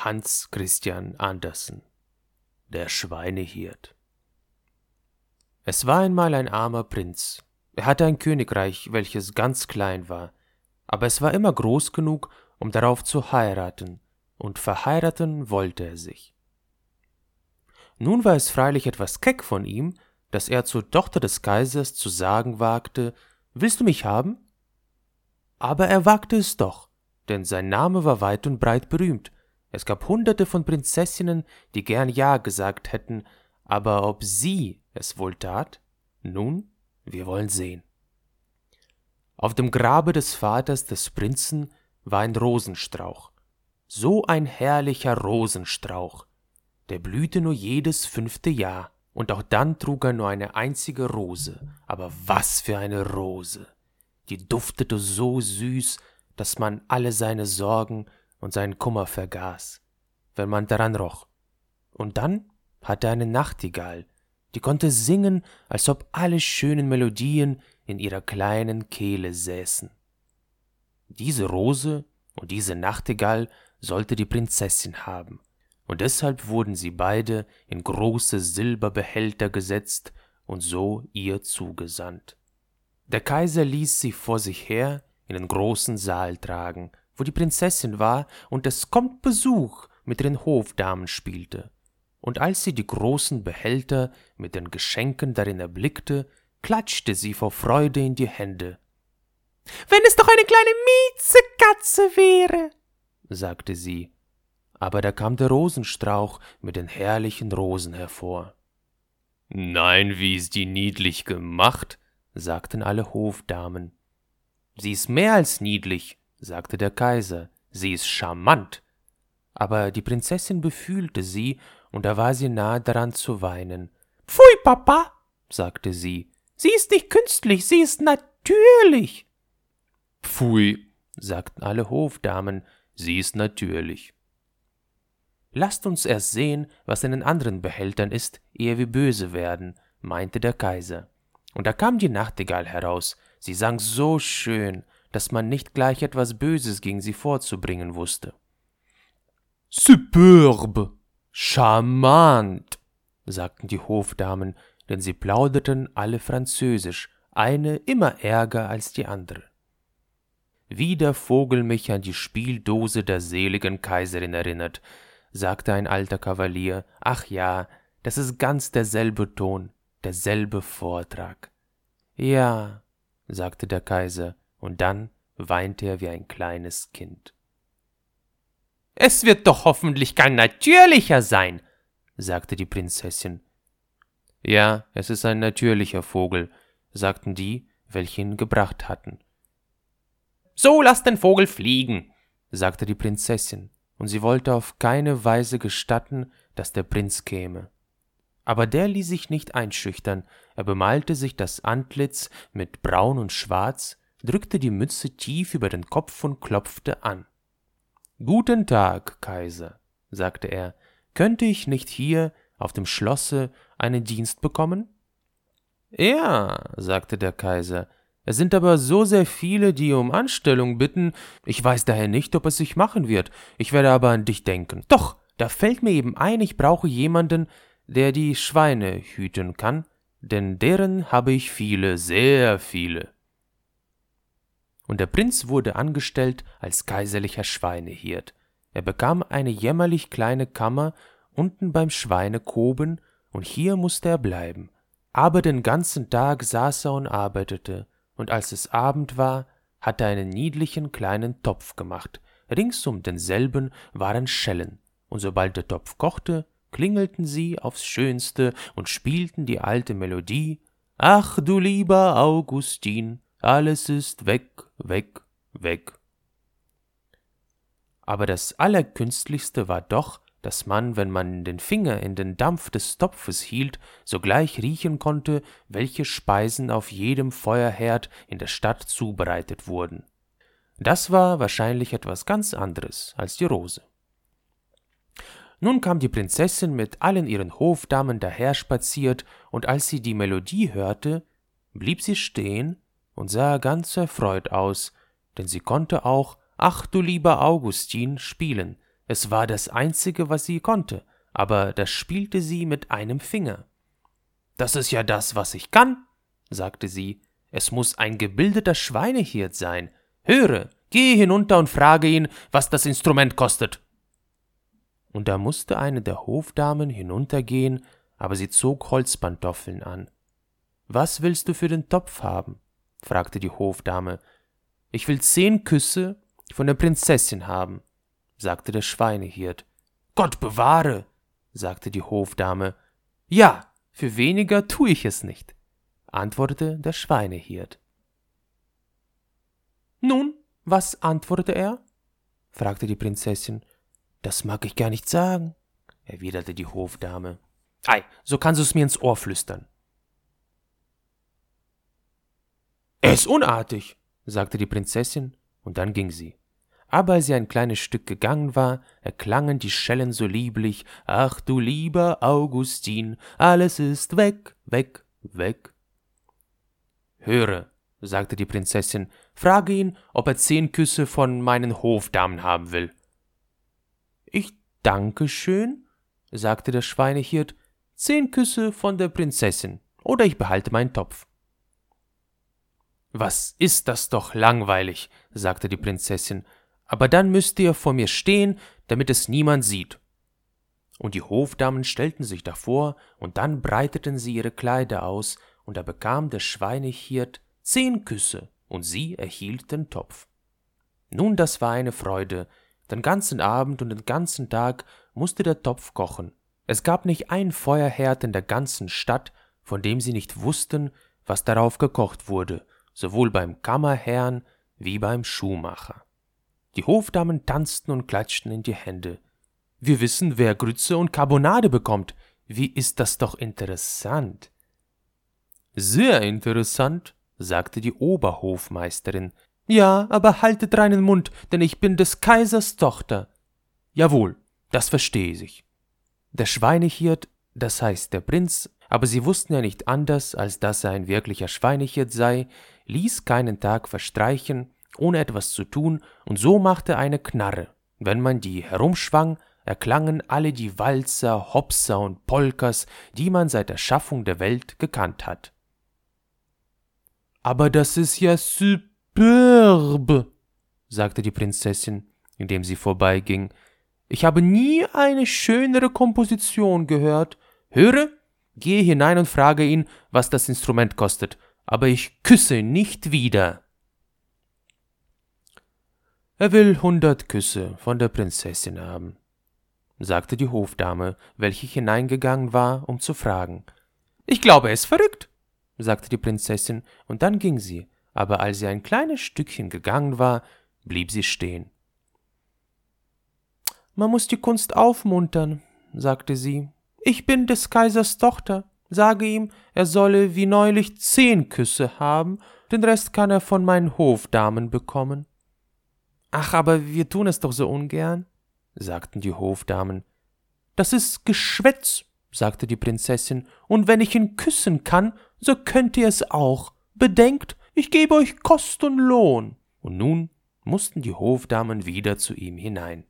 Hans Christian Andersen Der Schweinehirt Es war einmal ein armer Prinz. Er hatte ein Königreich, welches ganz klein war, aber es war immer groß genug, um darauf zu heiraten, und verheiraten wollte er sich. Nun war es freilich etwas keck von ihm, dass er zur Tochter des Kaisers zu sagen wagte, Willst du mich haben? Aber er wagte es doch, denn sein Name war weit und breit berühmt, es gab hunderte von Prinzessinnen, die gern Ja gesagt hätten, aber ob sie es wohl tat? Nun, wir wollen sehen. Auf dem Grabe des Vaters des Prinzen war ein Rosenstrauch, so ein herrlicher Rosenstrauch, der blühte nur jedes fünfte Jahr, und auch dann trug er nur eine einzige Rose, aber was für eine Rose! Die duftete so süß, dass man alle seine Sorgen und seinen Kummer vergaß, wenn man daran roch. Und dann hatte eine Nachtigall, die konnte singen, als ob alle schönen Melodien in ihrer kleinen Kehle säßen. Diese Rose und diese Nachtigall sollte die Prinzessin haben, und deshalb wurden sie beide in große Silberbehälter gesetzt und so ihr zugesandt. Der Kaiser ließ sie vor sich her in den großen Saal tragen, wo die Prinzessin war und es kommt Besuch mit ihren Hofdamen spielte. Und als sie die großen Behälter mit den Geschenken darin erblickte, klatschte sie vor Freude in die Hände. Wenn es doch eine kleine Miezekatze wäre, sagte sie, aber da kam der Rosenstrauch mit den herrlichen Rosen hervor. Nein, wie ist die niedlich gemacht, sagten alle Hofdamen. Sie ist mehr als niedlich, sagte der Kaiser, sie ist charmant. Aber die Prinzessin befühlte sie, und da war sie nahe daran zu weinen. Pfui, Papa, sagte sie, sie ist nicht künstlich, sie ist natürlich. Pfui, sagten alle Hofdamen, sie ist natürlich. Lasst uns erst sehen, was in den anderen Behältern ist, ehe wir böse werden, meinte der Kaiser. Und da kam die Nachtigall heraus, sie sang so schön, dass man nicht gleich etwas Böses gegen sie vorzubringen wusste. Superbe, charmant, sagten die Hofdamen, denn sie plauderten alle Französisch, eine immer ärger als die andere. Wie der Vogel mich an die Spieldose der seligen Kaiserin erinnert, sagte ein alter Kavalier, ach ja, das ist ganz derselbe Ton, derselbe Vortrag. Ja, sagte der Kaiser, und dann weinte er wie ein kleines Kind. Es wird doch hoffentlich kein natürlicher sein, sagte die Prinzessin. Ja, es ist ein natürlicher Vogel, sagten die, welche ihn gebracht hatten. So lass den Vogel fliegen, sagte die Prinzessin, und sie wollte auf keine Weise gestatten, dass der Prinz käme. Aber der ließ sich nicht einschüchtern, er bemalte sich das Antlitz mit Braun und Schwarz, drückte die Mütze tief über den Kopf und klopfte an. Guten Tag, Kaiser, sagte er, könnte ich nicht hier auf dem Schlosse einen Dienst bekommen? Ja, sagte der Kaiser, es sind aber so sehr viele, die um Anstellung bitten, ich weiß daher nicht, ob es sich machen wird, ich werde aber an dich denken. Doch, da fällt mir eben ein, ich brauche jemanden, der die Schweine hüten kann, denn deren habe ich viele, sehr viele und der Prinz wurde angestellt als kaiserlicher Schweinehirt. Er bekam eine jämmerlich kleine Kammer unten beim Schweinekoben, und hier musste er bleiben. Aber den ganzen Tag saß er und arbeitete, und als es Abend war, hatte er einen niedlichen kleinen Topf gemacht. Rings um denselben waren Schellen, und sobald der Topf kochte, klingelten sie aufs Schönste und spielten die alte Melodie Ach du lieber Augustin, alles ist weg, weg, weg. Aber das Allerkünstlichste war doch, dass man, wenn man den Finger in den Dampf des Topfes hielt, sogleich riechen konnte, welche Speisen auf jedem Feuerherd in der Stadt zubereitet wurden. Das war wahrscheinlich etwas ganz anderes als die Rose. Nun kam die Prinzessin mit allen ihren Hofdamen daherspaziert, und als sie die Melodie hörte, blieb sie stehen und sah ganz erfreut aus, denn sie konnte auch Ach du lieber Augustin spielen, Es war das Einzige, was sie konnte, aber das spielte sie mit einem Finger. Das ist ja das, was ich kann, sagte sie. Es muss ein gebildeter Schweinehirt sein. Höre, geh hinunter und frage ihn, was das Instrument kostet. Und da musste eine der Hofdamen hinuntergehen, aber sie zog Holzpantoffeln an. Was willst du für den Topf haben? Fragte die Hofdame. Ich will zehn Küsse von der Prinzessin haben, sagte der Schweinehirt. Gott bewahre, sagte die Hofdame. Ja, für weniger tu ich es nicht, antwortete der Schweinehirt. Nun, was antwortete er? fragte die Prinzessin. Das mag ich gar nicht sagen, erwiderte die Hofdame. Ei, so kannst du es mir ins Ohr flüstern. Er ist unartig, sagte die Prinzessin, und dann ging sie. Aber als sie ein kleines Stück gegangen war, erklangen die Schellen so lieblich, Ach du lieber Augustin, alles ist weg, weg, weg. Höre, sagte die Prinzessin, frage ihn, ob er zehn Küsse von meinen Hofdamen haben will. Ich danke schön, sagte der Schweinehirt, zehn Küsse von der Prinzessin, oder ich behalte meinen Topf. Was ist das doch langweilig, sagte die Prinzessin, aber dann müsst ihr vor mir stehen, damit es niemand sieht. Und die Hofdamen stellten sich davor, und dann breiteten sie ihre Kleider aus, und da bekam der Schweinehirt zehn Küsse, und sie erhielt den Topf. Nun, das war eine Freude. Den ganzen Abend und den ganzen Tag musste der Topf kochen. Es gab nicht ein Feuerherd in der ganzen Stadt, von dem sie nicht wussten, was darauf gekocht wurde, sowohl beim Kammerherrn wie beim Schuhmacher. Die Hofdamen tanzten und klatschten in die Hände. Wir wissen, wer Grütze und Carbonade bekommt. Wie ist das doch interessant. Sehr interessant, sagte die Oberhofmeisterin. Ja, aber haltet reinen Mund, denn ich bin des Kaisers Tochter. Jawohl, das verstehe sich. Der Schweinehirt, das heißt der Prinz, aber sie wussten ja nicht anders, als dass er ein wirklicher Schweinehirt sei, ließ keinen Tag verstreichen, ohne etwas zu tun, und so machte eine Knarre. Wenn man die herumschwang, erklangen alle die Walzer, Hopser und Polkas, die man seit der Schaffung der Welt gekannt hat. Aber das ist ja superb, sagte die Prinzessin, indem sie vorbeiging. Ich habe nie eine schönere Komposition gehört. Höre, gehe hinein und frage ihn, was das Instrument kostet, aber ich küsse nicht wieder. Er will hundert Küsse von der Prinzessin haben, sagte die Hofdame, welche hineingegangen war, um zu fragen. Ich glaube, er ist verrückt, sagte die Prinzessin, und dann ging sie, aber als sie ein kleines Stückchen gegangen war, blieb sie stehen. Man muss die Kunst aufmuntern, sagte sie. Ich bin des Kaisers Tochter. Sage ihm, er solle wie neulich zehn Küsse haben, den Rest kann er von meinen Hofdamen bekommen. Ach, aber wir tun es doch so ungern, sagten die Hofdamen. Das ist Geschwätz, sagte die Prinzessin, und wenn ich ihn küssen kann, so könnt ihr es auch. Bedenkt, ich gebe euch Kost und Lohn. Und nun mussten die Hofdamen wieder zu ihm hinein.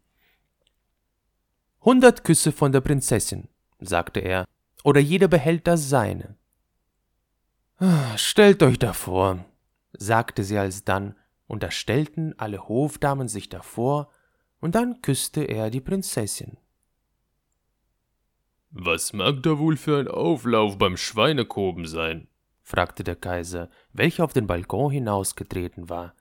Hundert Küsse von der Prinzessin, sagte er, oder jeder behält das seine. Ah, stellt euch davor, sagte sie alsdann und da stellten alle Hofdamen sich davor, und dann küsste er die Prinzessin. Was mag da wohl für ein Auflauf beim Schweinekoben sein? fragte der Kaiser, welcher auf den Balkon hinausgetreten war.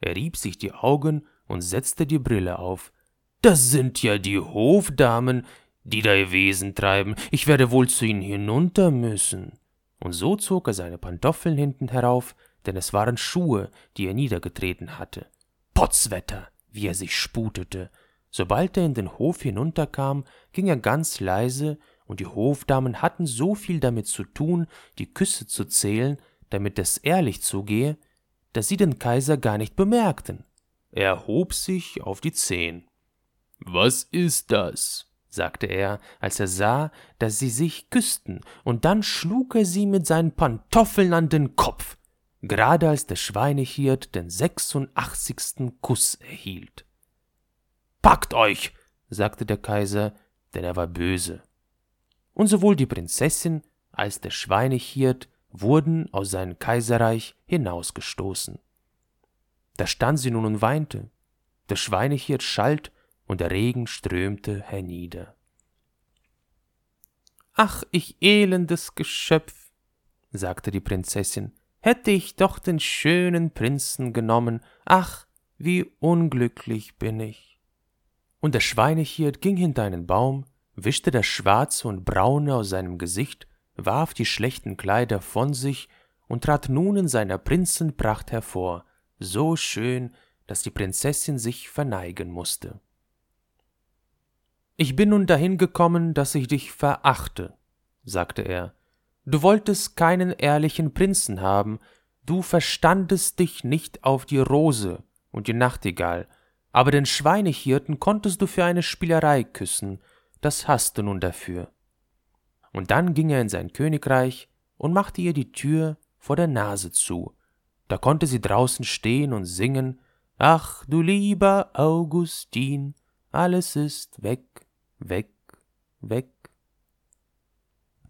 Er rieb sich die Augen und setzte die Brille auf. Das sind ja die Hofdamen, die da ihr Wesen treiben. Ich werde wohl zu ihnen hinunter müssen. Und so zog er seine Pantoffeln hinten herauf, denn es waren Schuhe, die er niedergetreten hatte. Potzwetter, wie er sich sputete. Sobald er in den Hof hinunterkam, ging er ganz leise, und die Hofdamen hatten so viel damit zu tun, die Küsse zu zählen, damit es ehrlich zugehe, dass sie den Kaiser gar nicht bemerkten. Er hob sich auf die Zehen. Was ist das? Sagte er, als er sah, dass sie sich küssten, und dann schlug er sie mit seinen Pantoffeln an den Kopf gerade als der Schweinehirt den sechsundachtzigsten Kuss erhielt. Packt euch, sagte der Kaiser, denn er war böse. Und sowohl die Prinzessin als der Schweinehirt wurden aus seinem Kaiserreich hinausgestoßen. Da stand sie nun und weinte. Der Schweinehirt schalt und der Regen strömte hernieder. Ach, ich elendes Geschöpf, sagte die Prinzessin, hätte ich doch den schönen Prinzen genommen, ach, wie unglücklich bin ich. Und der Schweinehirt ging hinter einen Baum, wischte das Schwarze und Braune aus seinem Gesicht, warf die schlechten Kleider von sich und trat nun in seiner Prinzenpracht hervor, so schön, dass die Prinzessin sich verneigen musste. Ich bin nun dahin gekommen, dass ich dich verachte, sagte er. Du wolltest keinen ehrlichen Prinzen haben, du verstandest dich nicht auf die Rose und die Nachtigall, aber den Schweinehirten konntest du für eine Spielerei küssen, das hast du nun dafür. Und dann ging er in sein Königreich und machte ihr die Tür vor der Nase zu. Da konnte sie draußen stehen und singen Ach du lieber Augustin, alles ist weg, weg, weg.